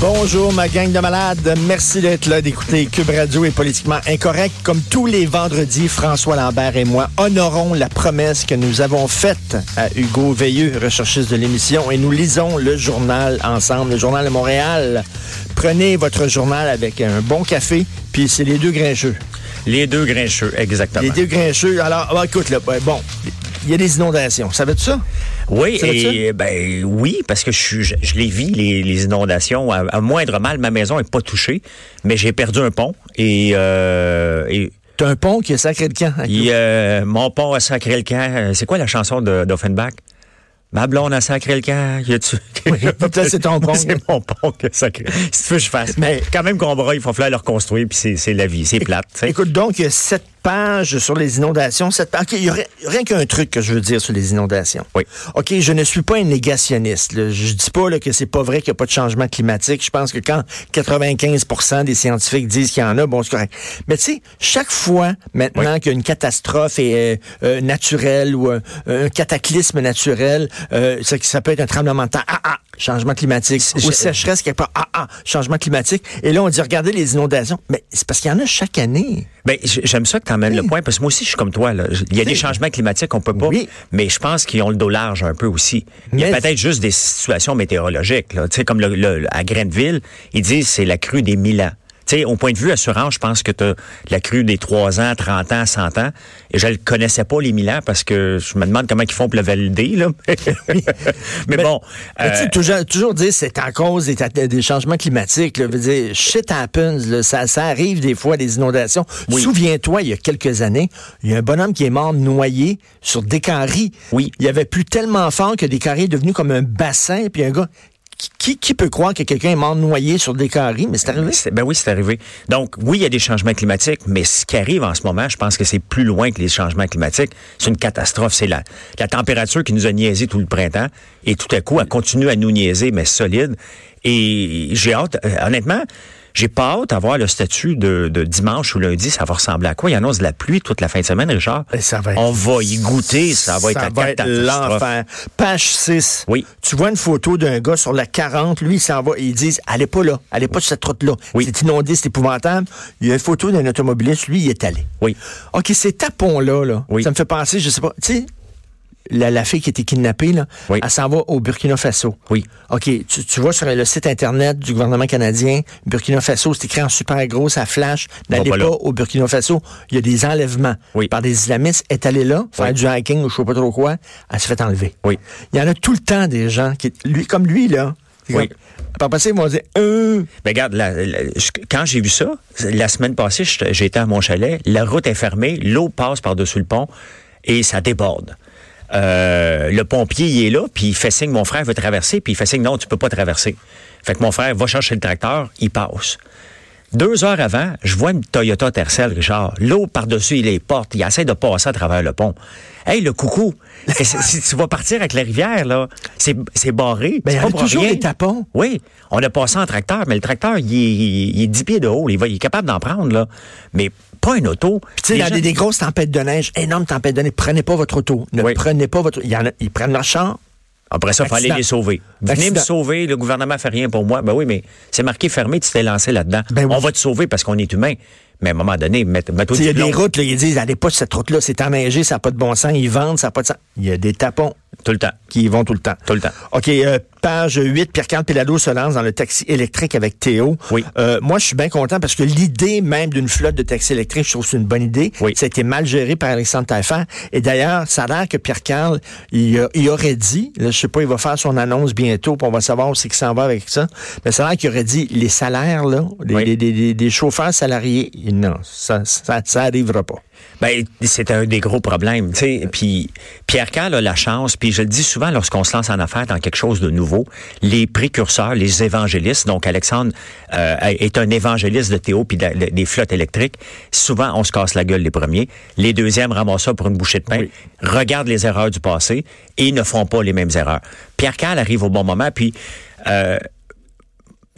Bonjour ma gang de malades, merci d'être là, d'écouter Cube Radio est politiquement incorrect. Comme tous les vendredis, François Lambert et moi honorons la promesse que nous avons faite à Hugo Veilleux, recherchiste de l'émission, et nous lisons le journal ensemble, le journal de Montréal. Prenez votre journal avec un bon café, puis c'est les deux grincheux. Les deux grincheux, exactement. Les deux grincheux. Alors, ah, écoute, là, bon, il y a des inondations. Savais-tu ça? Oui, et ben oui, parce que je, je, je les vis, les, les inondations. À, à moindre mal, ma maison est pas touchée, mais j'ai perdu un pont et, euh, et T'as un pont qui a sacré le camp. il, euh, mon pont a sacré le camp. Euh, C'est quoi la chanson d'Offenbach? Ma blonde a sacré le camp. Ça, c'est ton pont. c'est mon pont qui a sacré. Si tu veux, je fasse. Mais quand même qu'on il faut falloir le reconstruire, puis c'est- la vie, c'est plate. tu. Écoute, donc, il y a sept pages sur les inondations. Sept pages. OK, il y aurait rien qu'un truc que je veux dire sur les inondations. Oui. OK, je ne suis pas un négationniste. là. Je dis pas là, que c'est pas vrai qu'il n'y a pas de changement climatique. Je pense que quand 95% des scientifiques disent qu'il y en a, bon, c'est correct. Mais tu sais, chaque fois maintenant qu'il y a une catastrophe euh, euh, naturelle ou un, un cataclysme naturel, euh, ça, ça peut être un tremblement de temps. Ah, ah, changement climatique. Ou sécheresse quelque part. Ah, ah, changement climatique. Et là, on dit, regardez les inondations. Mais c'est parce qu'il y en a chaque année. Ben, j'aime ça que tu emmènes le point, parce que moi aussi, je suis comme toi. Là. Il y a des changements climatiques, on peut pas. Oui. Mais je pense qu'ils ont le dos large un peu aussi. Il y a peut-être juste des situations météorologiques. Là. Tu sais, comme le, le- à Grenville, ils disent c'est la crue des 1000 ans. Tu sais, au point de vue assurance, je pense que tu la crue des 3 ans, 30 ans, 100 ans. Et je ne connaissais pas les 1000 ans parce que je me demande comment ils font pour le valider. Là. mais, bon. Mais euh, toujours, toujours dire c'est en cause des, des changements climatiques. Là, veut dire, shit happens. là, ça, ça arrive des fois, des inondations. Oui. Souviens-toi, il y a quelques années, il y a un bonhomme qui est mort noyé sur Descaries. Oui. Il avait plu tellement fort que Descaries est devenu comme un bassin. Puis un gars, qui, qui, peut croire que quelqu'un est mort noyé sur Descaries? Mais c'est arrivé? Ben oui, c'est arrivé. Donc, oui, il y a des changements climatiques, mais ce qui arrive en ce moment, je pense que c'est plus loin que les changements climatiques. C'est une catastrophe. C'est la, la température qui nous a niaisé tout le printemps. Et tout à coup, elle continue à nous niaiser, mais solide. Et j'ai hâte, euh, honnêtement, j'ai pas hâte à voir le statut de, de dimanche ou lundi. Ça va ressembler à quoi? Il annonce de la pluie toute la fin de semaine, Richard. Ben, ça va être- On va y goûter. Ça va être la catastrophe. l'enfer. Page 6. Oui. Tu vois une photo d'un gars sur la 40, lui, il s'en va, et ils disent, allez pas là, allez pas sur cette route-là. Oui. C'est inondé, c'est épouvantable. Il y a une photo d'un automobiliste, lui, il est allé. Oui. OK, ces tapons-là, là, Oui. ça me fait penser, je sais pas, tu sais, la, la fille qui a été kidnappée, là, Oui. elle s'en va au Burkina Faso. Oui. OK, tu, tu vois sur le site Internet du gouvernement canadien, Burkina Faso, c'est écrit en super gros, ça flash, n'allez pas, au Burkina Faso. Il y a des enlèvements Oui. par des islamistes. Elle est allée là, faire Oui. du hiking ou je sais pas trop quoi, elle se fait enlever. Oui. Il y en a tout le temps des gens, qui, lui, comme lui, là. Oui. Par passé, ils vont dire, euh, Ben regarde, la- la- je- quand j'ai vu ça, la semaine passée, j'étais- j'étais à mon chalet, la route est fermée, l'eau passe par-dessus le pont et ça déborde. Euh, le pompier, il est là, puis il fait signe, mon frère veut traverser, puis il fait signe, non, tu peux pas traverser. Fait que mon frère va chercher le tracteur, il passe. Deux heures avant, je vois une Toyota Tercel, Richard. L'eau par-dessus les portes. Il essaie de passer à travers le pont. Hey, le coucou, si tu vas partir avec la rivière, là, c'est c'est barré. Ben, il y a toujours rien. des tapons. Oui, on a passé en tracteur, mais le tracteur, il est, il est 10 pieds de haut. Il, va, il est capable d'en prendre, là. Mais pas une auto. Tu sais, gens- des, grosses tempêtes de neige, énormes tempêtes de neige, prenez pas votre auto. Ne Oui. prenez pas votre. Il y en a, ils prennent leur char. Après ça, il fallait les sauver. Venez Accident. me sauver, le gouvernement fait rien pour moi. Ben oui, mais c'est marqué fermé, tu t'es lancé là-dedans. Ben oui. On va te sauver parce qu'on est humain. Mais à un moment donné, mets- sais, Il y a des routes, là, ils disent, allez pas sur cette route-là, c'est enneigé, ça n'a pas de bon sens, ils vendent, ça n'a pas de sens. Il y a des tapons. Tout le temps. qui y vont tout le temps. Tout le temps. OK, euh, page 8, Pierre-Carl Pelado se lance dans le taxi électrique avec Théo. Oui. Euh, moi, je suis bien content parce que l'idée même d'une flotte de taxi électrique, je trouve que c'est une bonne idée. Oui. Ça a été mal géré par Alexandre Taillefer. Et d'ailleurs, ça a l'air que Pierre-Carl, il, aurait dit, là, je sais pas, il va faire son annonce bientôt, puis on va savoir où c'est qu'il s'en va avec ça. Mais ça a l'air qu'il aurait dit, les salaires, là, Oui. des chauffeurs salariés, non, ça, ça, ça arrivera pas. Ben, c'est un des gros problèmes, tu sais. Puis Pierre Carl a la chance, puis je le dis souvent lorsqu'on se lance en affaires dans quelque chose de nouveau, les précurseurs, les évangélistes. Donc Alexandre euh, est un évangéliste de Théo puis de- de- des flottes électriques. Souvent, on se casse la gueule les premiers. Les deuxièmes ramassent ça pour une bouchée de pain, Oui. regardent les erreurs du passé et ne font pas les mêmes erreurs. Pierre Carl arrive au bon moment, puis euh,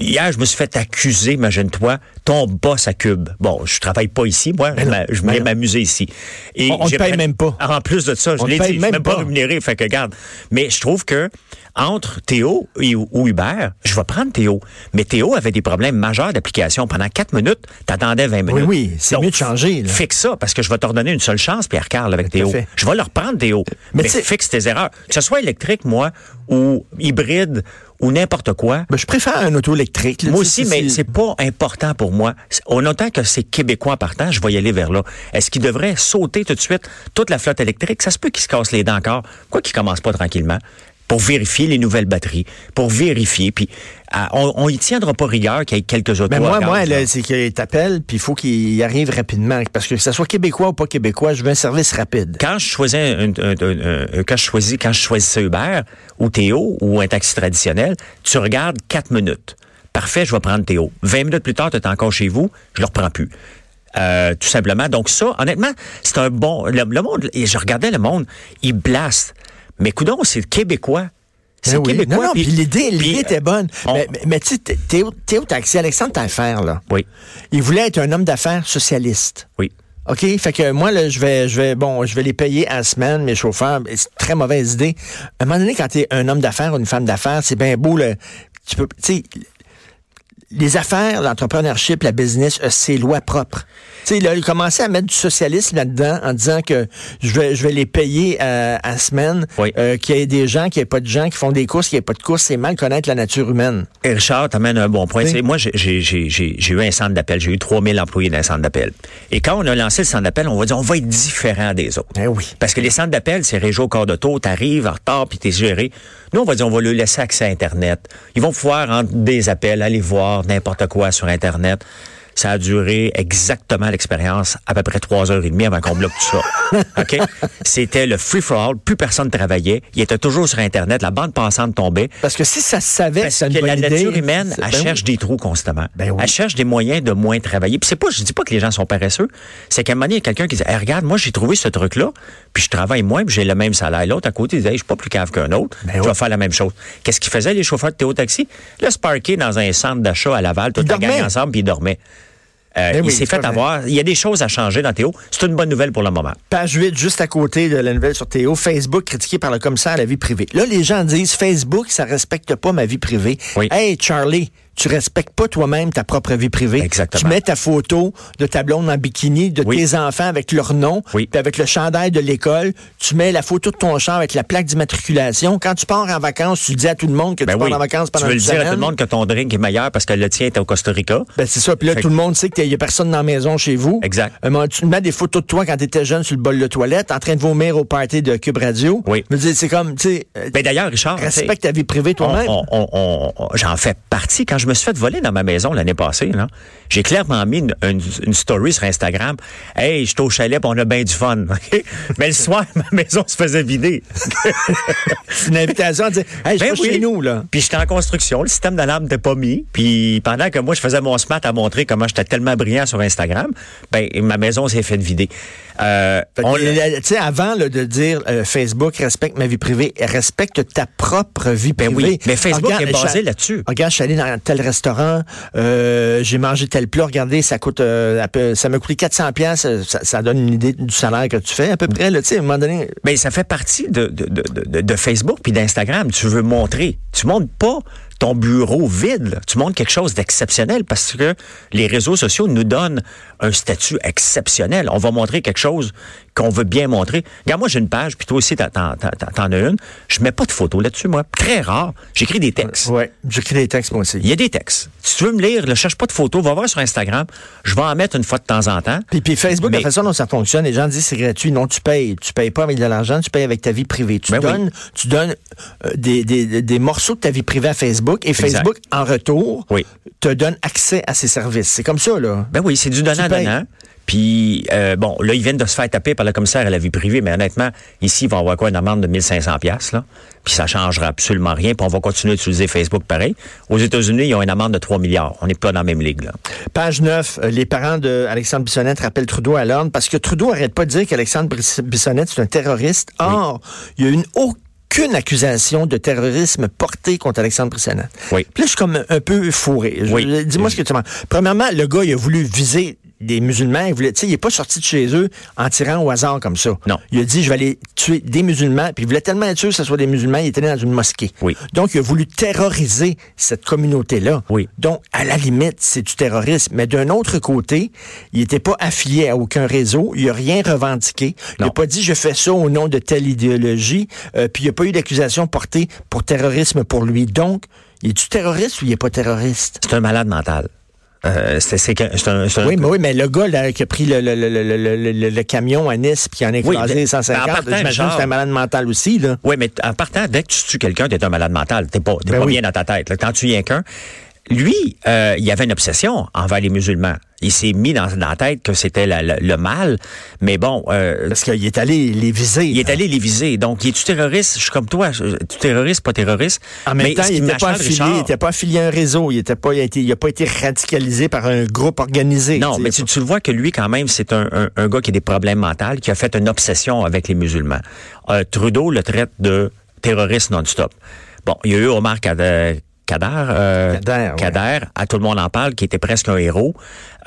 Hier, je me suis fait accuser, imagine-toi, ton boss à Cube. Bon, je travaille pas ici, moi, je m'a- je ben viens non. m'amuser ici. Et On- j'ai paye même pas. En plus de ça, je l'ai dit, je même même pas rémunéré, fait que garde. Mais je trouve que entre Théo et, ou Hubert, je vais prendre Théo. Mais Théo avait des problèmes majeurs d'application. Pendant quatre minutes, t'attendais 20 minutes. oui, c'est Donc, mieux de changer, là. Fixe ça, parce que je vais te redonner une seule chance, Pierre Carl, avec Théo. fait. Je vais le reprendre, Théo. Mais Mais, fixe tes erreurs. Que ce soit électrique, moi, ou hybride, ou n'importe quoi. Ben, je préfère un auto électrique. là, Moi aussi, mais c'est pas important pour moi. On entend que c'est québécois partant, je vais y aller vers là. Est-ce qu'il devrait sauter tout de suite toute la flotte électrique? Ça se peut qu'il se casse les dents encore. Quoi qu'il commence pas tranquillement? Pour vérifier les nouvelles batteries, pour vérifier, puis ah, on, on y tiendra pas rigueur qu'il y ait quelques autos Mais moi, moi, c'est qu'il t'appelle, puis il faut qu'il arrive rapidement. Parce que que ce soit québécois ou pas québécois, je veux un service rapide. quand je choisis un, un- un- un- quand je choisis quand je choisissais Uber ou Théo ou un taxi traditionnel, tu regardes quatre minutes. Parfait, je vais prendre Théo. 20 minutes plus tard, tu es encore chez vous, je le reprends plus. Euh, tout simplement. Donc ça, honnêtement, c'est un bon. Le, le monde, et je regardais le monde, il blaste. Mais coudon, c'est québécois. C'est Ben oui. québécois. Non, non, puis l'idée, l'idée était bonne. on- Mais, mais- mais tu sais, Théo, Théo Taxi, Alexandre Taillefer, là, Oui, il voulait être un homme d'affaires socialiste. oui. OK? Fait que moi, là, je vais, je vais, bon, je vais les payer à la semaine, mes chauffeurs. C'est une très mauvaise idée. À un moment donné, quand tu es un homme d'affaires ou une femme d'affaires, c'est bien beau, le, tu peux, tu sais, les affaires, l'entrepreneurship, la business, euh, c'est loi propre. Tu sais, il commençait à mettre du socialisme là-dedans en disant que je vais, je vais les payer à la semaine, Oui. euh, qu'il y ait des gens, qu'il n'y ait pas de gens qui font des courses, qu'il n'y ait pas de courses. C'est mal connaître la nature humaine. Et Richard, t'amènes un bon point. Oui. Moi, j'ai- eu un centre d'appel. J'ai eu 3000 employés dans un centre d'appel. Et quand on a lancé le centre d'appel, on va dire, on va être différent des autres. Ben oui. Parce que les centres d'appel, c'est région au corps de taux, t'arrives en retard puis t'es géré. Nous, on va dire, on va leur laisser accès à Internet. Ils vont pouvoir, entre des appels, aller voir n'importe quoi sur Internet. Ça a duré exactement l'expérience, à peu près trois heures et demie avant qu'on bloque tout ça. OK? C'était le free-for-all. Plus personne travaillait. Il était toujours sur Internet. La bande passante tombait. Parce que si ça se savait Parce c'est que la nature idée, humaine, elle ben cherche oui. des trous constamment. Ben oui. Elle cherche des moyens de moins travailler. Puis c'est pas, je dis pas que les gens sont paresseux. C'est qu'à un moment donné, il y a quelqu'un qui dit, Hey, regarde, moi, j'ai trouvé ce truc-là, puis je travaille moins, puis j'ai le même salaire. L'autre à côté, il dit, Hey, je suis pas plus cave qu'un autre. Ben je oui. vais faire la même chose. Qu'est-ce qu'ils faisaient, les chauffeurs de Théo Taxi? Là, se parquer dans un centre d'achat à Laval, gang dormaient. ensemble, puis ils dormaient. Euh, Ben il s'est fait. avoir. Il y a des choses à changer dans Théo. C'est une bonne nouvelle pour le moment. Page 8, juste à côté de la nouvelle sur Théo, Facebook critiqué par le commissaire à la vie privée. Là, les gens disent Facebook, ça respecte pas ma vie privée. Oui. Hey, Charlie, tu respectes pas toi-même ta propre vie privée. Exactement. Tu mets ta photo de ta blonde en bikini, de Oui. tes enfants avec leur nom, Oui. puis avec le chandail de l'école. Tu mets la photo de ton char avec la plaque d'immatriculation. Quand tu pars en vacances, tu dis à tout le monde que Ben tu oui. pars en vacances tu pendant veux une le dire à tout le monde que ton drink est meilleur parce que le tien est au Costa Rica. Ben, c'est ça. Puis là, Fait tout le monde sait qu'il y a personne dans la maison chez vous. Exact. Euh, tu mets des photos de toi quand tu étais jeune sur le bol de toilette, en train de vomir au party de Cube Radio. Oui. Veux c'est comme, tu sais, euh, Ben d'ailleurs, Richard, tu respecte ta vie privée toi-même. j'en fais partie. Quand je me suis fait voler dans ma maison l'année passée, là, j'ai clairement mis une, une- une story sur Instagram. Hey, je suis au chalet, puis on a bien du fun. Mais le soir, ma maison se faisait vider. C'est une invitation à dire, hey, je Ben oui. chez nous, là. Puis j'étais en construction, le système d'alarme n'était pas mis. Puis pendant que moi, je faisais mon smart à montrer comment j'étais tellement brillant sur Instagram, ben ma maison s'est faite vider. Euh, euh, tu sais, avant là, de dire euh, Facebook respecte ma vie privée, respecte ta propre vie Ben privée. oui, mais Facebook est basé je là-dessus. Regarde, je suis allé dans tel restaurant, euh, j'ai mangé tel plat. Regardez, ça coûte, euh, ça m'a coûté 400 pièces. Ça, ça donne une idée du salaire que tu fais à peu près. Tu sais, à un moment donné, Mais ça fait partie de Facebook puis d'Instagram. Tu veux montrer. Tu montres pas ton bureau vide. là. Tu montres quelque chose d'exceptionnel parce que les réseaux sociaux nous donnent un statut exceptionnel. On va montrer quelque chose qu'on veut bien montrer. Regarde, moi, j'ai une page, puis toi aussi, t'en, t'en- t'en- t'en as une. Je mets pas de photos là-dessus, moi. Très rare. J'écris des textes. Ouais, j'écris des textes, moi aussi. Il y a des textes. Si tu veux me lire, ne cherche pas de photos, va voir sur Instagram. Je vais en mettre une fois de temps en temps. Puis, puis Facebook, Mais- la façon dont ça fonctionne, les gens disent c'est gratuit. Non, tu payes. Tu payes pas avec de l'argent, tu payes avec ta vie privée. Tu Ben oui. donnes, tu donnes euh, des, des, des morceaux de ta vie privée à Facebook et Exact. Facebook, en retour, Oui. te donne accès à ses services. C'est comme ça, là. Ben oui, c'est du donnant-donnant. Puis, euh, bon, là, ils viennent de se faire taper par le commissaire à la vie privée, mais honnêtement, ici, ils vont avoir quoi, une amende de 1500 pièces là? Puis ça changera absolument rien, puis on va continuer d'utiliser Facebook pareil. Aux États-Unis, ils ont une amende de 3 milliards. On n'est pas dans la même ligue, là. Page 9, euh, les parents d'Alexandre Bissonnette rappellent Trudeau à l'ordre parce que Trudeau arrête pas de dire qu'Alexandre Bissonnette, c'est un terroriste. Or, il y a une aucune accusation de terrorisme portée contre Alexandre Bissonnette. Oui. Puis là, je suis comme un peu fourré. Oui. Dis-moi ce que tu penses. Premièrement, le gars, il a voulu viser des musulmans. Il voulait, il est pas sorti de chez eux en tirant au hasard comme ça. Non. Il a dit, je vais aller tuer des musulmans. Puis il voulait tellement être sûr que ce soit des musulmans, il était allé dans une mosquée. Oui. Donc, il a voulu terroriser cette communauté-là. Oui. Donc, à la limite, c'est du terrorisme. Mais d'un autre côté, il n'était pas affilié à aucun réseau. Il n'a rien revendiqué. Il n'a Non. pas dit je fais ça au nom de telle idéologie. Euh, puis il n'y a pas eu d'accusation portée pour terrorisme pour lui. Donc, il est-tu terroriste ou il n'est pas terroriste? C'est un malade mental. Euh, c'est c'est que- c'est un, Oui, mais oui, mais le gars là, qui a pris le, camion à Nice puis qui en a Oui, écrasé mais- 150, mais en partant, j'imagine que c'est un malade mental aussi. Là. Oui, mais en partant, dès que tu tues quelqu'un, t'es un malade mental. T'es pas, t'es Ben pas oui. bien dans ta tête. là. Quand tu viens qu'un, lui, euh, il avait une obsession envers les musulmans. Il s'est mis dans, dans la tête que c'était le mal. Mais bon, euh, Parce qu'il est allé les viser. il est là. allé les viser. Donc, il est-tu terroriste? Je suis comme toi. je- Tu terroriste, pas terroriste? En même Mais temps, il n'était pas, affilié, il était pas affilié à un réseau. Il était pas, il a été- il a pas été radicalisé par un groupe organisé. Non, mais tu, tu le vois que lui, quand même, c'est un, un, un gars qui a des problèmes mentaux, qui a fait une obsession avec les musulmans. Euh, Trudeau le traite de terroriste non-stop. Bon, il y a eu Omar Kader, Kader, euh, Kader, ouais. Kader, à tout le monde en parle, qui était presque un héros.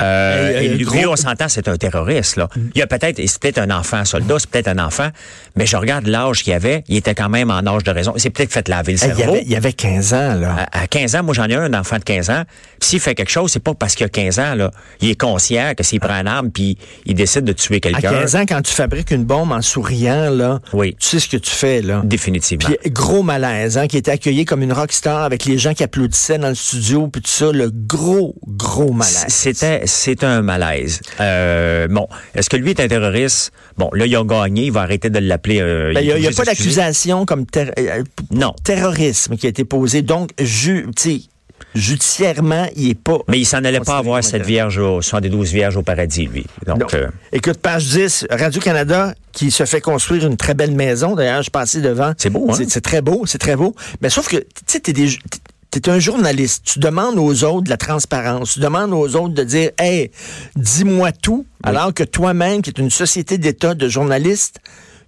Euh, et euh, lui, gros- lui, on s'entend, c'est un terroriste. Là. Il y a peut-être, c'est peut-être un enfant soldat, c'est peut-être un enfant, mais je regarde l'âge qu'il avait, il était quand même en âge de raison. Il s'est peut-être fait laver le Hey, il, y cerveau. avait, il y avait 15 ans, là. À, à 15 ans, moi j'en ai un, un enfant de 15 ans. S'il fait quelque chose, c'est pas parce qu'il a 15 ans. Là. Il est conscient que s'il prend un arme puis il décide de tuer À quelqu'un. 15 ans, quand tu fabriques une bombe en souriant, là, Oui. tu sais ce que tu fais, là. Définitivement. Puis gros malaise, hein, qui était accueilli comme une rockstar avec les gens qui applaudissaient dans le studio, puis tout ça, le gros, gros malaise. C'était, c'est un malaise. Euh, bon, est-ce que lui est un terroriste? Bon, là il a gagné, il va arrêter de l'appeler. euh, Ben, Il n'y a, y a est pas d'accusation comme ter- euh, Non. terrorisme qui a été posée. Donc, ju tu sais, judiciairement, il n'est pas. Mais il s'en allait pas avoir cette vierge, au, 72 vierges au paradis, lui. Donc, euh, Écoute, page 10, Radio-Canada qui se fait construire une très belle maison. D'ailleurs, je passais devant. C'est beau, hein? C'est c'est très beau, c'est très beau. Mais sauf que, tu sais, des... T'es un journaliste. Tu demandes aux autres de la transparence. Tu demandes aux autres de dire, hey, dis-moi tout, alors que toi-même, qui es une société d'État de journalistes,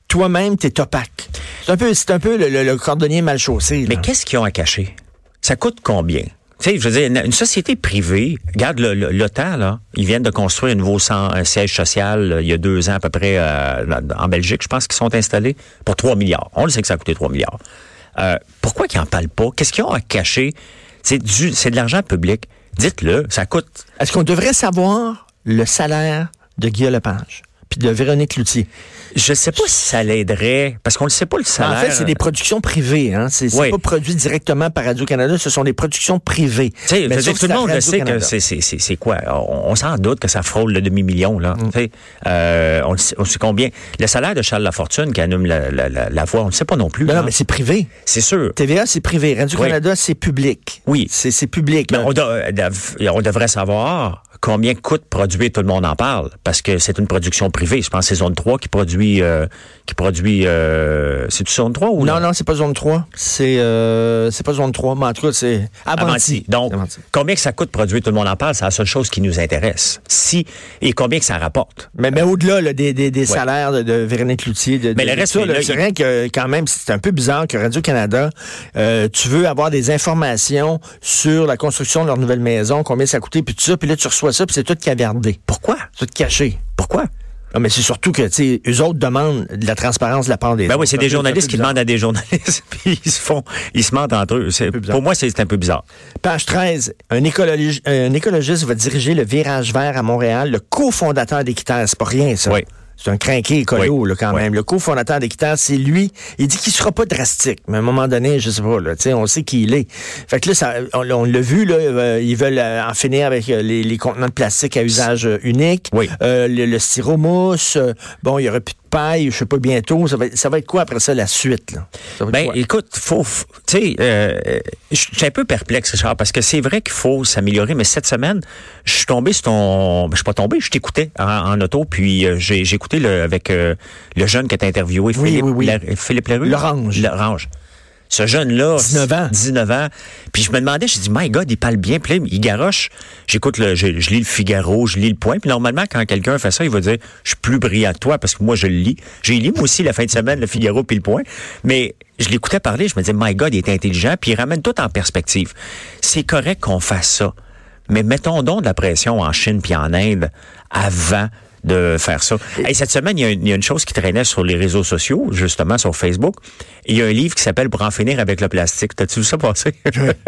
toi-même, t'es opaque. C'est un peu, c'est un peu le, le- le cordonnier mal chaussé. Mais qu'est-ce qu'ils ont à cacher? Ça coûte combien? Tu sais, je veux dire, une, société privée, regarde l'OTAN, là, ils viennent de construire un nouveau siège social euh, il y a deux ans à peu près euh, en Belgique, je pense qu'ils sont installés pour 3 milliards. On le sait que ça a coûté 3 milliards. Euh, pourquoi qu'ils en parlent pas? Qu'est-ce qu'ils ont à cacher? C'est du, c'est de l'argent public. Dites-le, ça coûte. Est-ce qu'on devrait savoir le salaire de Guillaume Lepage? Puis de Véronique Loutier? Je sais pas si ça l'aiderait, parce qu'on ne sait pas le salaire. En fait, c'est des productions privées. Hein? C'est Oui. pas produit directement par Radio-Canada, ce sont des productions privées. Tu sais, Mais tout le monde le sait que c'est, quoi? On, on s'en doute que ça frôle le demi-million, là. Mm. Tu sais, euh, on, sait, on sait combien. Le salaire de Charles Lafortune qui anime la, la, la, la voix, on ne sait pas non plus. Non, là. non, mais c'est privé. c'est sûr. TVA, c'est privé. Radio-Canada, c'est public. Oui. C'est public. Mais on, do- euh, on devrait savoir combien coûte produire Tout le monde en parle, parce que c'est une production privée. Je pense que c'est Zone 3 qui produit... euh, qui produit euh, c'est Zone 3 ou Non, non, c'est pas zone 3. C'est euh, c'est pas zone 3, mais en tout cas, c'est Avanti. Donc, Avanti. combien que ça coûte produire Tout le monde en parle, c'est la seule chose qui nous intéresse. Si Et combien que ça rapporte? Mais, mais au-delà là, des, des, des salaires de, de Véronique Cloutier, de, Mais de- le reste, là, il- rien que quand même, c'est un peu bizarre que Radio-Canada, tu veux avoir des informations sur la construction de leur nouvelle maison, combien ça a coûté, puis tout ça, puis là tu reçois ça, puis c'est tout cavardé. Pourquoi? Tout caché. Pourquoi? Non, mais c'est surtout que, tu sais, eux autres demandent de la transparence de la part des Ben oui, c'est des journalistes qui demandent à des journalistes, puis ils se font, ils se mentent entre eux. Pour moi, c'est un peu bizarre. Page 13, un, écologi- un écologiste va diriger le virage vert à Montréal, le cofondateur d'Équiterre. C'est pas rien, ça. Oui. C'est un crinqué écolo, Oui. là, quand Oui. même. Le cofondateur d'Équiterre, c'est lui. Il dit qu'il sera pas drastique. Mais à un moment donné, je sais pas, là, tu sais, on sait qui il est. Fait que là, ça, on, on l'a vu, là, euh, ils veulent euh, en finir avec euh, les, les contenants de plastique à usage unique. Oui. Euh, le, le styromousse. bon, il y aura plus de paille, je sais pas, bientôt. Ça va, être- ça va être quoi après ça, la suite, là? Ça va être Ben, quoi? écoute, faut, tu sais, euh, je suis un peu perplexe, Richard, parce que c'est vrai qu'il faut s'améliorer, mais cette semaine, je suis tombé sur ton, ben, je suis pas tombé, je t'écoutais en, en auto, puis euh, j'ai écouté le, avec euh, le jeune qui t'a interviewé, Oui, Philippe, oui, oui. La- Philippe Leroux? L'Orange. L'Orange. Ce jeune-là, 19 ans. 19 ans. Puis je me demandais, je dis, my God, il parle bien, puis là, il garoche. J'écoute le, je, je lis le Figaro, je lis le Point, puis normalement, quand quelqu'un fait ça, il va dire, je suis plus brillant que toi, parce que moi, je le lis. J'ai lu, moi aussi, la fin de semaine, le Figaro puis le Point. Mais je l'écoutais parler, je me disais, my God, il est intelligent, puis il ramène tout en perspective. C'est correct qu'on fasse ça. Mais mettons donc de la pression en Chine puis en Inde avant de faire ça. Hey, cette semaine, il y, a une, il y a une chose qui traînait sur les réseaux sociaux, justement sur Facebook. Il y a un livre qui s'appelle Pour en finir avec le plastique. T'as-tu vu ça passer?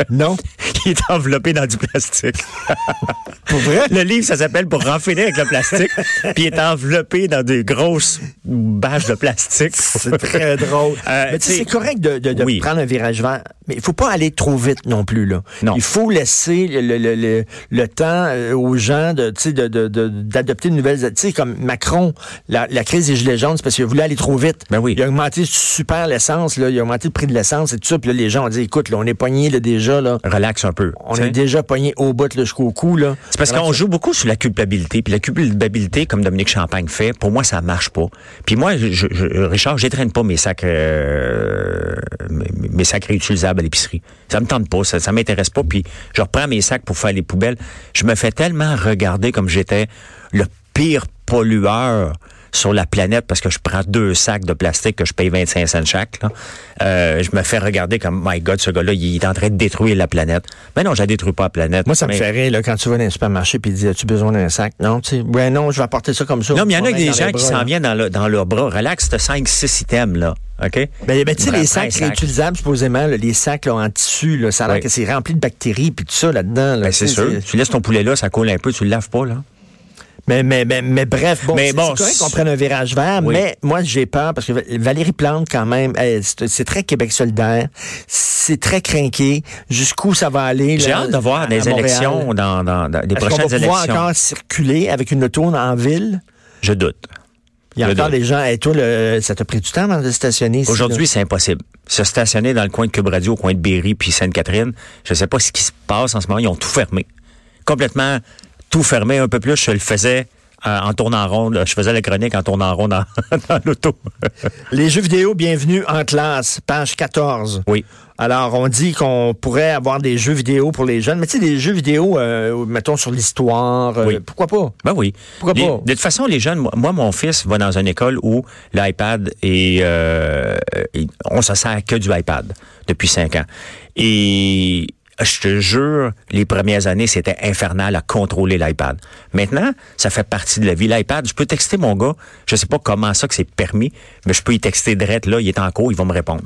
Non? il est enveloppé dans du plastique. Pour vrai? Le livre, ça s'appelle Pour en finir avec le plastique. puis il est enveloppé dans des grosses bâches de plastique. C'est très drôle. Euh, mais tu sais, t'sais- c'est correct de, de- de Oui. prendre un virage vert, mais il faut pas aller trop vite non plus. Là. Non. Il faut laisser le, le- le- le- le temps euh, aux gens sais, de, de- de- d'adopter de nouvelles... Tu comme Macron, la, la crise des gilets jaunes, c'est parce qu'il voulu aller trop vite. Ben oui. Il a augmenté super l'essence, là, il a augmenté le prix de l'essence et tout ça. Puis là, les gens ont dit, écoute, là, on est pogné là, déjà. Là, Relax un peu. on t'sais. est déjà pogné au bout jusqu'au cou. Là. C'est parce qu'on joue beaucoup sur la culpabilité. Puis la culpabilité, comme Dominique Champagne fait, pour moi, ça marche pas. Puis moi, je, je- Richard, j'étraîne pas mes sacs euh, mes, mes sacs réutilisables à l'épicerie. Ça me tente pas, ça, ça m'intéresse pas. Puis je reprends mes sacs pour faire les poubelles. Je me fais tellement regarder comme j'étais le pire pollueur sur la planète parce que je prends deux sacs de plastique que je paye 25 cents chaque. Là. Euh, je me fais regarder comme, my God, ce gars-là, il est en train de détruire la planète. Mais non, je la détruis pas la planète. Moi, ça me fait rire là, quand tu vas dans un supermarché et dis As-tu besoin d'un sac? Non, tu sais, ouais, non, je vais apporter ça comme ça. Non, mais il y en a des gens qui s'en viennent dans, le, dans leurs bras. Relax, t'as 5-6 items, là. OK? Ben, ben, tu sais, les sacs réutilisables, supposément, là, les sacs là, en tissu, là, ça a l'air Oui. que c'est rempli de bactéries puis tout ça là-dedans. là, Ben, tu c'est sûr. Tu laisses ton poulet là, ça coule un peu, tu le laves pas, là. Mais, mais, mais, mais bref, bon, Mais c'est bon, c'est correct c'est- qu'on prenne un virage vert, Oui. mais moi, j'ai peur parce que Valérie Plante, quand même, elle, c'est c'est très Québec solidaire, c'est très crinqué. Jusqu'où ça va aller? J'ai là, hâte de voir des Montréal? élections dans, dans, dans les Est-ce qu'on prochaines va pouvoir élections. encore circuler avec une auto en ville? Je doute. Il y a encore des gens. Et toi, le- ça t'a pris du temps avant de stationner ici, Aujourd'hui, c'est impossible. Se stationner dans le coin de Cube Radio, au coin de Berry puis Sainte-Catherine, je sais pas ce qui se passe en ce moment. Ils ont tout fermé. Complètement tout fermé un peu plus. Je le faisais euh, en tournant en rond. Je faisais la chronique en tournant en rond dans, dans l'auto. Les jeux vidéo, bienvenue en classe, page 14. oui. Alors, on dit qu'on pourrait avoir des jeux vidéo pour les jeunes, mais tu sais, des jeux vidéo, euh, mettons, sur l'histoire, euh, Oui. pourquoi pas? Ben oui. Pourquoi Les- pas? De toute façon, les jeunes, moi, mon fils va dans une école où l'iPad est, euh, et on se sert que du iPad depuis cinq ans. Et je te jure, les premières années, c'était infernal à contrôler l'iPad. Maintenant, ça fait partie de la vie. L'iPad, je peux texter mon gars, je sais pas comment ça que c'est permis, mais je peux y texter direct là, il est en cours, il va me répondre.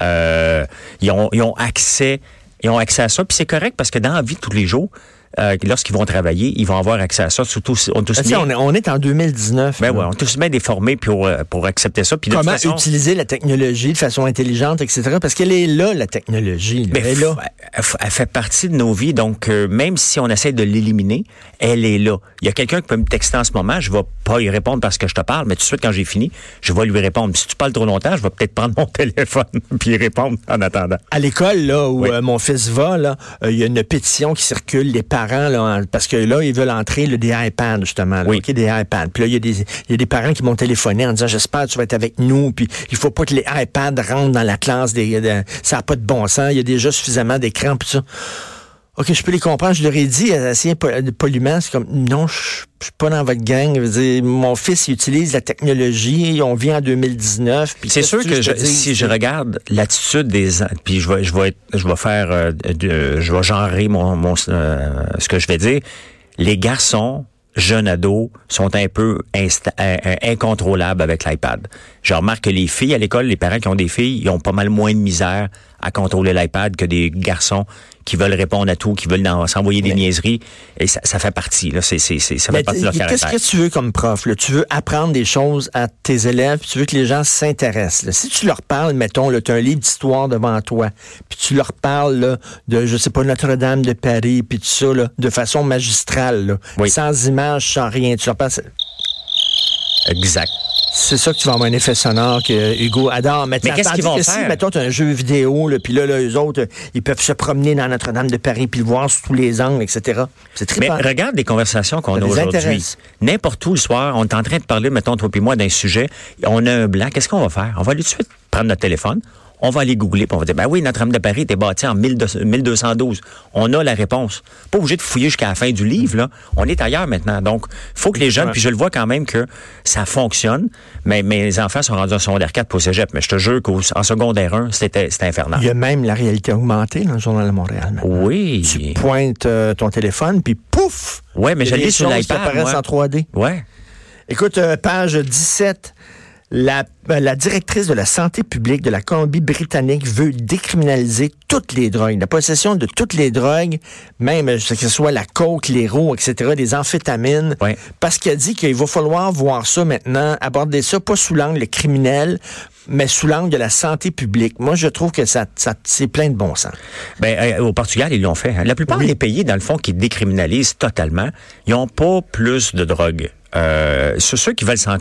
Euh, ils, ont, ils ont accès, ils ont accès à ça, puis c'est correct parce que dans la vie de tous les jours, euh, lorsqu'ils vont travailler, ils vont avoir accès à ça. Surtout, on est tous bien, on, est, on est en 2019. ben ouais, on est tous bien déformés pour, euh, pour accepter ça. Puis Comment façon, utiliser la technologie de façon intelligente, etc. Parce qu'elle est là, la technologie. là. Ben, elle est là. Elle, fait partie de nos vies, donc euh, même si on essaie de l'éliminer, elle est là. Il y a quelqu'un qui peut me texter en ce moment, je vais pas y répondre parce que je te parle, mais tout de suite quand j'ai fini, je vais lui répondre. Si tu parles trop longtemps, je vais peut-être prendre mon téléphone puis répondre en attendant. À l'école, là, où Oui. euh, mon fils va, là, il y a une pétition qui circule, les parents, là, parce que là, ils veulent entrer des iPads, justement. Là, Oui. Des iPads. Puis là, il y, a des, y a des parents qui m'ont téléphoné en disant J'espère que tu vas être avec nous, puis il faut pas que les iPads rentrent dans la classe. Des, de- ça n'a pas de bon sens. Il y a déjà suffisamment d'écrans, puis ça. OK, je peux les comprendre. Je leur ai dit, euh, assez po- poliment, c'est comme, non, je je suis pas dans votre gang. Je veux dire, mon fils, il utilise la technologie. On vit en 2019. puis C'est sûr que je si je regarde l'attitude des puis je vais je vais être- je vais faire euh, de- je vais genrer mon, mon euh, ce que je vais dire les garçons jeunes ados sont un peu insta- euh, euh, incontrôlables avec l'iPad. Je remarque que les filles à l'école, les parents qui ont des filles, ils ont pas mal moins de misère à contrôler l'iPad que des garçons qui veulent répondre à tout, qui veulent en- s'envoyer des niaiseries. Et ça, ça fait partie, là. C'est, c'est, c'est- ça fait Mais partie de leur t- Qu'est-ce que tu veux comme prof? là? Tu veux apprendre des choses à tes élèves, puis tu veux que les gens s'intéressent. là. Si tu leur parles, mettons, tu as un livre d'histoire devant toi, puis tu leur parles là, de, je sais pas, Notre-Dame de Paris, puis tout ça, là, de façon magistrale, là, Oui. sans image, sans rien. Tu leur parles, Exact. c'est ça que tu vas avoir un effet sonore que Hugo adore. Mais, qu'est-ce qu'ils vont que si, faire? mettons, tu as un jeu vidéo, puis là, là, eux autres, euh, ils peuvent se promener dans Notre-Dame de Paris, puis le voir sous tous les angles, etc. C'est très Mais regarde les conversations qu'on a aujourd'hui. N'importe où le soir, on est en train de parler, mettons, toi et moi, d'un sujet. On a un blanc. Qu'est-ce qu'on va faire? On va aller tout de suite prendre notre téléphone. On va aller googler, puis on va dire, ben oui, Notre-Dame de Paris était bâti en 1200 1212. On a la réponse. Pas obligé de fouiller jusqu'à la fin du livre, là. On est ailleurs maintenant. Donc, faut que les jeunes, puis je le vois quand même que ça fonctionne, mais mes enfants sont rendus en secondaire 4 pour cégep. Mais je te jure qu'en secondaire 1, c'était c'était infernal. Il y a même la réalité augmentée dans le Journal de Montréal. maintenant. Oui. Tu pointes euh, ton téléphone, puis pouf! Ouais, mais des sur l'iPad, apparaissent en 3D. Ouais. Écoute, euh, page 17. La, euh, la directrice de la santé publique de la Colombie-Britannique veut décriminaliser toutes les drogues, la possession de toutes les drogues, même euh, que ce soit la coke, l'héro, etc., des amphétamines, Ouais. parce qu'elle dit qu'il va falloir voir ça maintenant, aborder ça pas sous l'angle criminel, mais sous l'angle de la santé publique. Moi, je trouve que ça, ça c'est plein de bon sens. Ben, euh, au Portugal, ils l'ont fait. hein. La plupart des pays, dans le fond, qui décriminalisent totalement, ils n'ont pas plus de drogue. Euh, ceux qui veulent s'en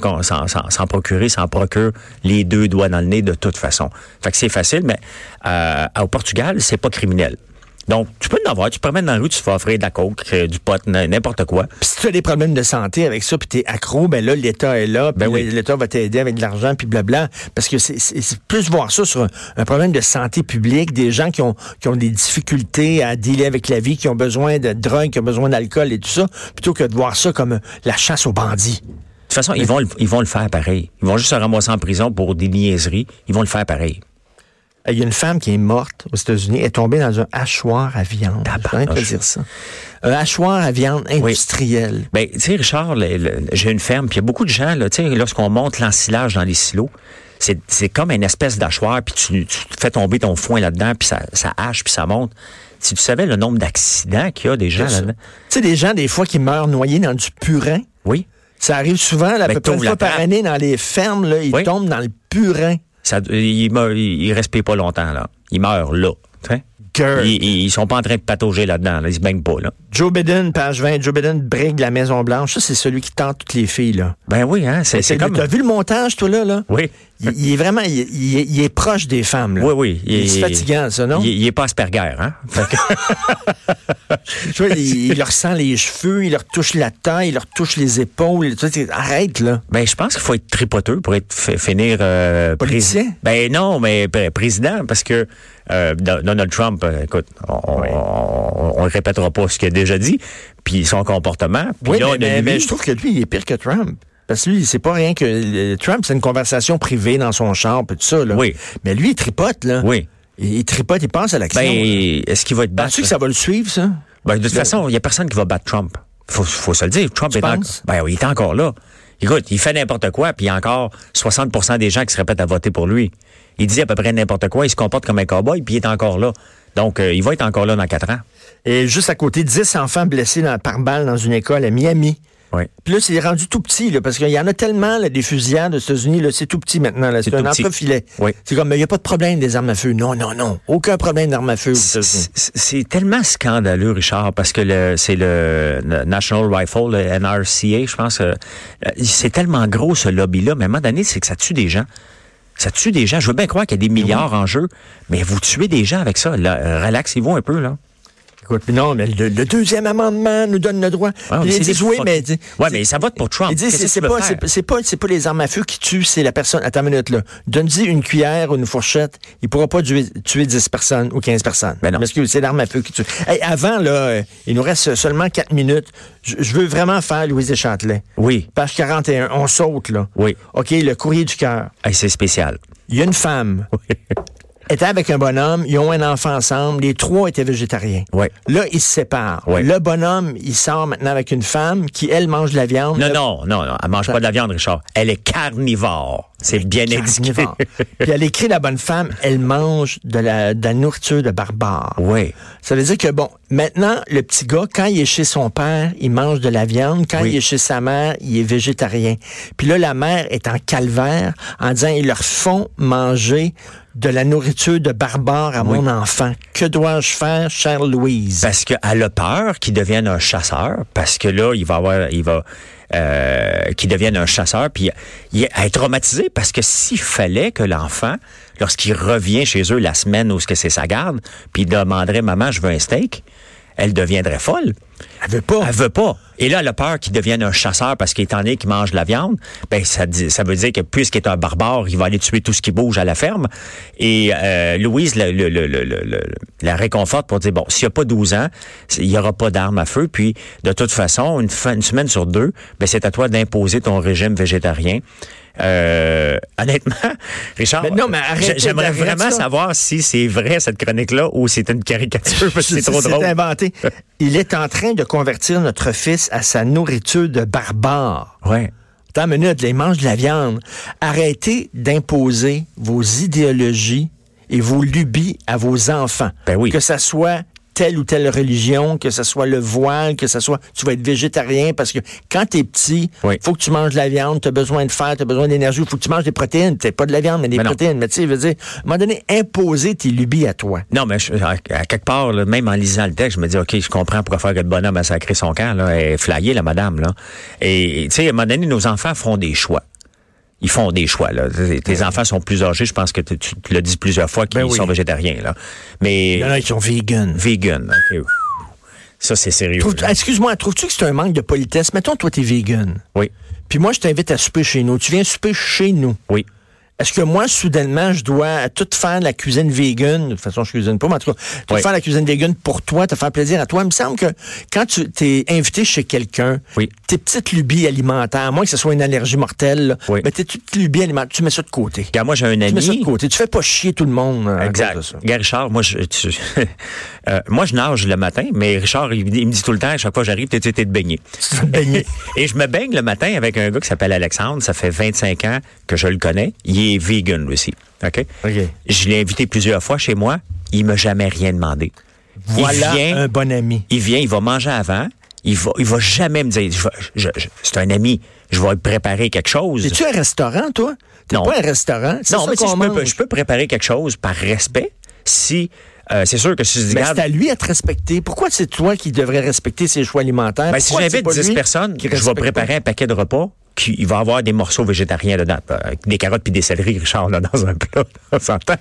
procurer, s'en procurent les deux doigts dans le nez de toute façon. Fait que c'est facile, mais euh, au Portugal, c'est pas criminel. Donc, tu peux en avoir. Tu te promènes dans la rue, tu te fais offrir de la coke, euh, du pot, n'importe quoi. Puis si tu as des problèmes de santé avec ça, puis t'es accro, ben là, l'État est là, Ben oui. l'État va t'aider avec de l'argent, puis blabla. Parce que c'est- plus voir ça sur un, un problème de santé publique, des gens qui ont, qui ont des difficultés à dealer avec la vie, qui ont besoin de drogue, qui ont besoin d'alcool et tout ça, plutôt que de voir ça comme la chasse aux bandits. De toute façon, ils vont, le- ils vont le faire pareil. Ils vont juste se ramasser en prison pour des niaiseries. Ils vont le faire pareil. Il y a une femme qui est morte aux États-Unis, elle est tombée dans un hachoir à viande. Je te Tabarnouche. dire ça? Un hachoir à viande industriel. Ben, tu sais, Richard, j'ai une ferme, puis il y a beaucoup de gens, là, tu sais, lorsqu'on monte l'ensilage dans les silos, c'est, comme une espèce d'achoir, puis tu, tu fais tomber ton foin là-dedans, puis ça, ça hache, puis ça monte. Si tu savais le nombre d'accidents qu'il y a des gens Tu là-dedans. sais, des gens, des fois, qui meurent noyés dans du purin. Oui. Ça arrive souvent, là, à Ben, peu près une fois par année dans les fermes, là, ils Oui. tombent dans le purin. Ça, il, meurt- il, il respire pas longtemps, là. Il meurt là. tu Ils, ils, sont pas en train de patauger là-dedans, là. Ils se baignent pas, là. Joe Biden, page 20, Joe Biden brigue la Maison-Blanche. Ça, c'est celui qui tente toutes les filles, là. Ben oui, hein, c'est, c'est comme... T'as vu le montage, toi, là? là? Oui. Il, il est vraiment, il, il est, il est proche des femmes, là. Oui, oui. Il, est fatigant, ça, non? Il, est pas Asperger, hein? Que- Tu vois, il, leur sent les cheveux, il leur touche la taille, il leur touche les épaules. Tu arrête, là. Ben, je pense qu'il faut être tripoteux pour être fi- finir euh, Politicien? prési- Ben non, mais pr- président, parce que euh, Do- Donald Trump, euh, écoute, on, on, on, répétera pas ce qu'il a déjà dit, puis son comportement. Puis Oui, là, mais, mais- lui- mais je trouve que lui, il est pire que Trump. Parce que lui, c'est pas rien que. le- Trump, c'est une conversation privée dans son char, et tout ça, là. Oui. Mais lui, il tripote, là. Oui. Il, il tripote, il pense à l'action. Ben, est-ce qu'il va être battu? Penses-tu que ça va le suivre, ça? Ben, de toute façon, il y a personne qui va battre Trump. Faut, faut se le dire. Trump Tu est, en- ben, oui, il est encore là. Écoute, il fait n'importe quoi, puis il y a encore 60% des gens qui seraient prêts à voter pour lui. Il dit à peu près n'importe quoi, il se comporte comme un cowboy, puis il est encore là. Donc, euh, il va être encore là dans quatre ans. Et juste à côté, 10 enfants blessés dans- par balle dans une école à Miami. Oui. Puis là, c'est rendu tout petit, là, parce qu'il y en a tellement, là, des fusillades aux États-Unis, c'est tout petit maintenant. C'est un entrefilet. Oui. C'est comme, il n'y a pas de problème des armes à feu. Non, non, non. Aucun problème d'armes à feu. C'est tellement scandaleux, Richard, parce que c'est le, National Rifle, le NRCA, je pense. euh, c'est tellement gros ce lobby-là, mais à un moment donné, c'est que ça tue des gens. Ça tue des gens. Je veux bien croire qu'il y a des milliards en jeu, mais vous tuez des gens avec ça. Euh, relaxez-vous un peu, là. Écoute, non, mais le, le deuxième amendement nous donne le droit. Ah, Puis mais disent, des oui, mais... Ouais, mais ça vote pour Trump. Disent, Qu'est-ce c'est veux pas, c'est pas, les armes à feu qui tuent, c'est la personne. Attends une minute, là. Donne-y une cuillère ou une fourchette. Il pourra pas tuer, tuer 10 personnes ou 15 personnes. Ben non. Parce que c'est l'arme à feu qui tue. Hey, avant, là, euh, il nous reste seulement 4 minutes. Je, je veux vraiment faire Louise Deschâtelet. Oui. Page 41. On saute, là. Oui. OK, le courrier du cœur. Hey, c'est spécial. Il y a une femme était avec un bonhomme, ils ont un enfant ensemble, les trois étaient végétariens. Ouais. Là, ils se séparent. Ouais. Le bonhomme, il sort maintenant avec une femme qui, elle, mange de la viande. Non, non, non, non, elle mange pas de la viande, Richard. Elle est carnivore. C'est bien indiqué. Puis elle écrit la bonne femme, elle mange de la, de la nourriture de barbare. Oui. Ça veut dire que, bon, maintenant, le petit gars, quand il est chez son père, il mange de la viande. Quand Oui. il est chez sa mère, il est végétarien. Puis là, la mère est en calvaire en disant, ils leur font manger de la nourriture de barbare à mon enfant. Que dois-je faire, chère Louise? Parce qu'elle a peur qu'il devienne un chasseur, parce que là, il va avoir, il va, euh, qu'il devienne un chasseur, puis il est traumatisé parce que s'il fallait que l'enfant, lorsqu'il revient chez eux la semaine où c'est sa garde, puis demanderait maman, je veux un steak, elle deviendrait folle. Elle veut pas. Elle veut pas. Et là, elle a peur qu'il devienne un chasseur parce qu'étant donné qu'il mange de la viande, ben ça, veut dire que puisqu'il est un barbare, il va aller tuer tout ce qui bouge à la ferme. Et euh, Louise la réconforte pour dire, bon, s'il n'y a pas 12 ans, il n'y aura pas d'armes à feu. Puis, de toute façon, une, fin- une semaine sur deux, ben, c'est à toi d'imposer ton régime végétarien. Euh, honnêtement, Richard, Mais non, mais j'aimerais vraiment ça. savoir si c'est vrai cette chronique-là ou c'est une caricature parce que c'est trop drôle. inventé. Il est en train de convertir notre fils à sa nourriture de barbare. Ouais. Attends une minute, il mange de la viande. Arrêtez d'imposer vos idéologies et vos lubies à vos enfants. Ben oui. Que ça soit telle ou telle religion, que ce soit le voile, que ce soit tu vas être végétarien parce que quand tu es petit, Oui. faut que tu manges de la viande, tu as besoin de fer, tu as besoin d'énergie, faut que tu manges des protéines, peut-être pas de la viande mais des Mais non. protéines, mais tu sais, je veux dire, à un moment donné imposer tes lubies à toi. Non, mais je- à, à quelque part, là, même en lisant le texte, je me dis, OK, je comprends pourquoi faire que le bonhomme a sacré son camp. Là, elle est flyée, la madame. Là. Et, tu sais, à un moment donné, nos enfants font des choix. Ils font des choix. Là. Tes- enfants sont plus âgés. Je pense que tu, tu l'as dit plusieurs fois qu'ils Ben oui. sont végétariens. Là. Mais Il y en a qui sont vegan. vegan. Ça, c'est sérieux. Excuse-moi, trouves-tu que c'est un manque de politesse? Mettons, toi, t'es vegan. Oui, Puis moi, je t'invite à souper chez nous. Tu viens souper chez nous. oui. Est-ce que moi, soudainement, je dois tout faire de la cuisine vegan? De toute façon, je cuisine pas, mais en tout cas, tout Oui. faire la cuisine vegan pour toi, te faire plaisir à toi. Il me semble que quand tu t'es invité chez quelqu'un, Oui. tes petites lubies alimentaires, à moins que ce soit une allergie mortelle, Oui. mais tes petites lubies alimentaires, tu mets ça de côté. Regarde, moi, j'ai un Tu mets ça de ami. côté. Tu fais pas chier tout le monde. cause Exact. de ça. Gars, Richard, moi, je, tu- euh, moi, je nage le matin, mais Richard, il, il me dit tout le temps, à chaque fois que j'arrive, t'es t'es de baigner. Baigner. Et je me baigne le matin avec un gars qui s'appelle Alexandre. Ça fait 25 ans que je le connais. Il est vegan, lui aussi. OK? OK. Je l'ai invité plusieurs fois chez moi. Il m'a jamais rien demandé. Voilà il vient, un bon ami. il vient, il va manger avant. Il va, il va jamais me dire, je vais- je- je- c'est un ami, je vais lui préparer quelque chose. Es-tu un restaurant, toi? T'es Non. pas un restaurant? C'est Non, ça mais je peux, je peux préparer quelque chose par respect si, euh, c'est sûr que si je dis, Mais regarde, c'est à lui à te respecter. Pourquoi c'est toi qui devrais respecter ses choix alimentaires? Ben, si j'invite pas 10 lui personnes, je vais préparer un paquet de repas qui il va avoir des morceaux végétariens dedans. Euh, Des carottes puis des céleris, Richard, là, dans un plat. On s'entend.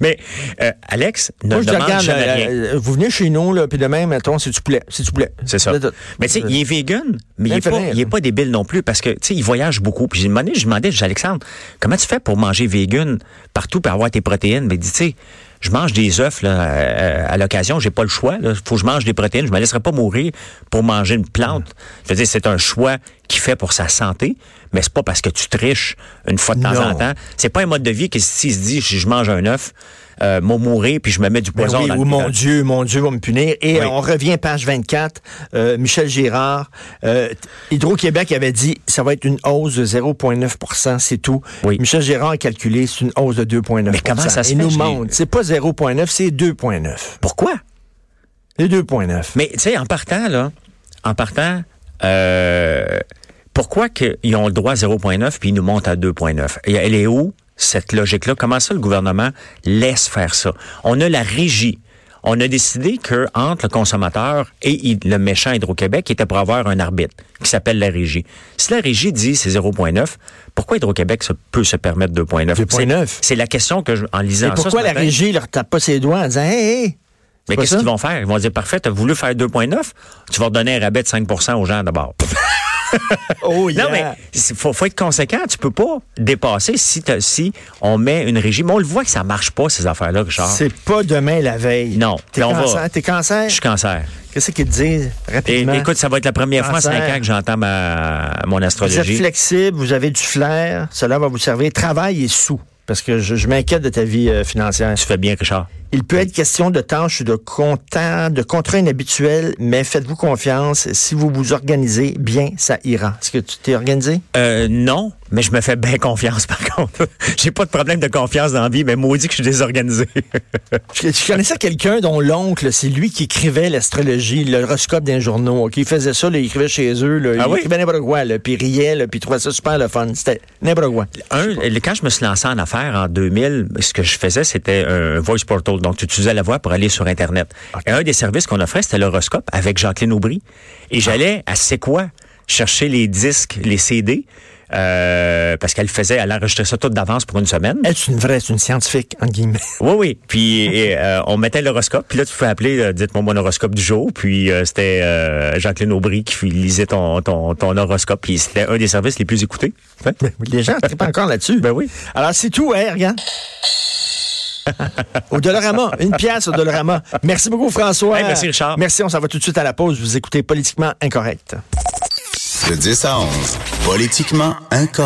Mais euh, Alex ne Moi, je demande regarde, jamais euh, rien. euh, vous venez chez nous, là, puis demain, mettons, c'est du poulet. C'est du poulet. C'est ça. Mais tu sais, il est vegan, mais il Bien est, pas, fait, il est pas débile non plus parce que, tu sais, il voyage beaucoup. Puis j'ai demandé, je demandais, Alexandre, comment tu fais pour manger vegan partout pour avoir tes protéines? Mais il dit, tu sais, je mange des œufs là, euh, à l'occasion, j'ai pas le choix. Il faut que je mange des protéines. Je me laisserai pas mourir pour manger une plante. Je veux dire, c'est un choix qu'il fait pour sa santé, mais c'est pas parce que tu triches une fois de temps Non. en temps. C'est pas un mode de vie que s'il se dit, je mange un œuf, euh, moi mourir puis je me mets du poison oui, dans ou le mon Dieu, mon Dieu va me punir. Et Oui. on revient page 24. Euh, Michel Girard, euh, Hydro-Québec avait dit ça va être une hausse de 0,9% c'est tout. Oui. Michel Girard a calculé c'est une hausse de 2,9% Mais comment ça se Il fait? nous Je l'ai- montre. C'est pas 0,9, c'est 2,9. Pourquoi? C'est 2,9. Mais tu sais, en partant, là, en partant, euh, pourquoi qu'ils ont le droit à 0,9 puis ils nous montent à 2,9? Et Elle est où, cette logique-là? Comment ça, le gouvernement laisse faire ça? On a la régie. On a décidé que entre le consommateur et le méchant Hydro-Québec, il était pour avoir un arbitre qui s'appelle la régie. Si la régie dit c'est 0,9, pourquoi Hydro-Québec peut se permettre 2,9? 2,9. C'est- la question que, je, en lisant ça pourquoi la régie leur tape pas ses doigts en disant Hey, hey! mais qu'est-ce qu'ils vont faire? Ils vont dire, parfait, tu as voulu faire 2,9, tu vas redonner un rabais de 5% aux gens d'abord. Oh, yeah. Non, mais il faut, faut être conséquent. Tu peux pas dépasser si, on met une régie. Mais on le voit que ça marche pas, ces affaires-là, Richard. C'est pas demain la veille. Non. T'es va- cancer? T'es cancer? Je suis cancer. Qu'est-ce qu'ils te disent Et, rapidement? écoute, ça va être la première fois en. 5 ans que j'entends ma, mon vous êtes astrologie. flexible, vous avez du flair, cela va vous servir. Travail et sous. parce que je, je m'inquiète de ta vie euh, financière. Tu fais bien, Richard. Il peut être question de tâches de comptant, de contrats inhabituels, mais faites-vous confiance. Si vous vous organisez bien, ça ira. Est-ce que tu t'es organisé? Euh, non, mais je me fais bien confiance, par contre. J'ai pas de problème de confiance dans la vie, mais maudit que je suis désorganisé. Je, je connaissais quelqu'un dont l'oncle, c'est lui qui écrivait l'astrologie, l'horoscope d'un journaux. ok? Il faisait ça, là, il écrivait chez eux. Là, Ah il oui? écrivait n'importe quoi, là, puis il riait, là, puis il trouvait ça super le fun. C'était n'importe quoi. Un, quand je me suis lancé en affaires en 2000, ce que je faisais, c'était un voice portal. Donc, tu utilisais la voix pour aller sur Internet. Et un des services qu'on offrait, c'était l'horoscope avec Jacqueline Aubry. Et j'allais à C'est quoi chercher les disques, les CD, euh, parce qu'elle faisait, elle enregistrait ça tout d'avance pour une semaine. Est-ce une vraie, c'est une scientifique, entre guillemets. Oui, oui. Puis et, euh, on mettait l'horoscope. Puis là, tu pouvais appeler, euh, dites-moi mon horoscope du jour. Puis euh, c'était Jacqueline Aubry qui lisait ton, ton, ton horoscope. Puis c'était un des services les plus écoutés. Hein? Les gens pas encore là-dessus. Ben oui. Alors, c'est tout, hein, regarde. Au Dolorama, une pièce au Dolorama. Merci beaucoup, François. Hey, merci, Richard. Merci, on s'en va tout de suite à la pause. Vous écoutez Politiquement Incorrect. De 10 à 11, politiquement incorrect.